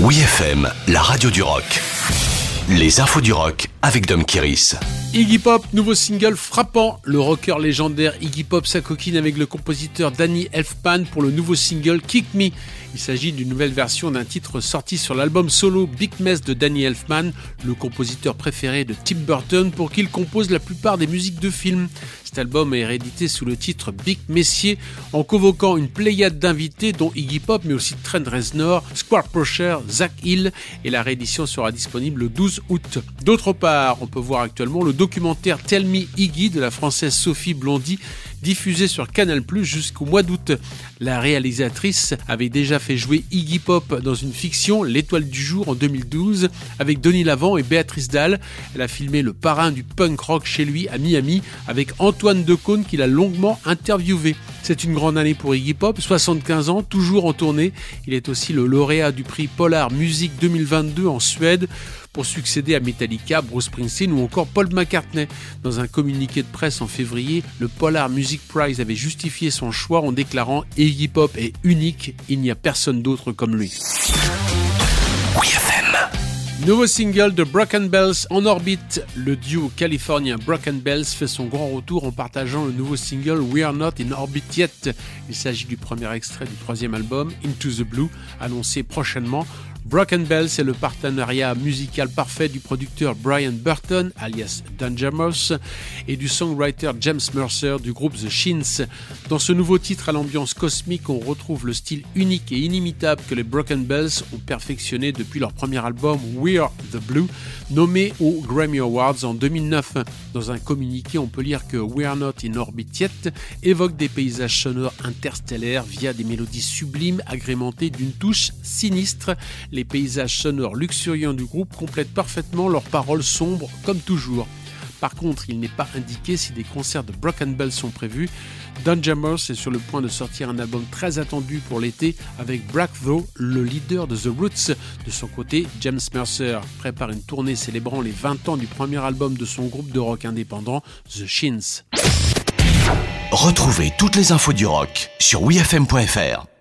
Oui FM, la radio du rock. Les infos du rock avec Dom Kiris. Iggy Pop, nouveau single frappant. Le rocker légendaire Iggy Pop s'acoquine avec le compositeur Danny Elfman pour le nouveau single Kick Me. Il s'agit d'une nouvelle version d'un titre sorti sur l'album solo Big Mess de Danny Elfman, le compositeur préféré de Tim Burton pour qui il compose la plupart des musiques de films. Cet album est réédité sous le titre Big Messier en convoquant une pléiade d'invités dont Iggy Pop mais aussi Trent Reznor, Square Prosher, Zach Hill et la réédition sera disponible le 12 août. D'autre part, on peut voir actuellement le documentaire Tell Me Iggy de la française Sophie Blondy diffusé sur Canal+ jusqu'au mois d'août. La réalisatrice avait déjà fait jouer Iggy Pop dans une fiction L'étoile du jour en 2012 avec Denis Lavant et Béatrice Dalle. Elle a filmé le parrain du punk rock chez lui à Miami avec Antoine Decaune qu'il a longuement interviewé. C'est une grande année pour Iggy Pop, 75 ans, toujours en tournée. Il est aussi le lauréat du prix Polar Music 2022 en Suède pour succéder à Metallica, Bruce Springsteen ou encore Paul McCartney. Dans un communiqué de presse en février, le Polar Music Prize avait justifié son choix en déclarant Iggy Pop est unique, il n'y a personne d'autre comme lui. Nouveau single de Broken Bells en orbite. Le duo californien Broken Bells fait son grand retour en partageant le nouveau single We Are Not in Orbit Yet. Il s'agit du premier extrait du troisième album, Into the Blue, annoncé prochainement. Broken Bells est le partenariat musical parfait du producteur Brian Burton, alias Dangerous, et du songwriter James Mercer du groupe The Shins. Dans ce nouveau titre à l'ambiance cosmique, on retrouve le style unique et inimitable que les Broken Bells ont perfectionné depuis leur premier album We're the Blue, nommé aux Grammy Awards en 2009. Dans un communiqué, on peut lire que We're Not in Orbit Yet évoque des paysages sonores interstellaires via des mélodies sublimes agrémentées d'une touche sinistre. Paysages sonores luxuriants du groupe complètent parfaitement leurs paroles sombres comme toujours. Par contre, il n'est pas indiqué si des concerts de Broken Bell sont prévus. Don Jammers est sur le point de sortir un album très attendu pour l'été avec Brack le leader de The Roots. De son côté, James Mercer prépare une tournée célébrant les 20 ans du premier album de son groupe de rock indépendant, The Shins. Retrouvez toutes les infos du rock sur wfm.fr.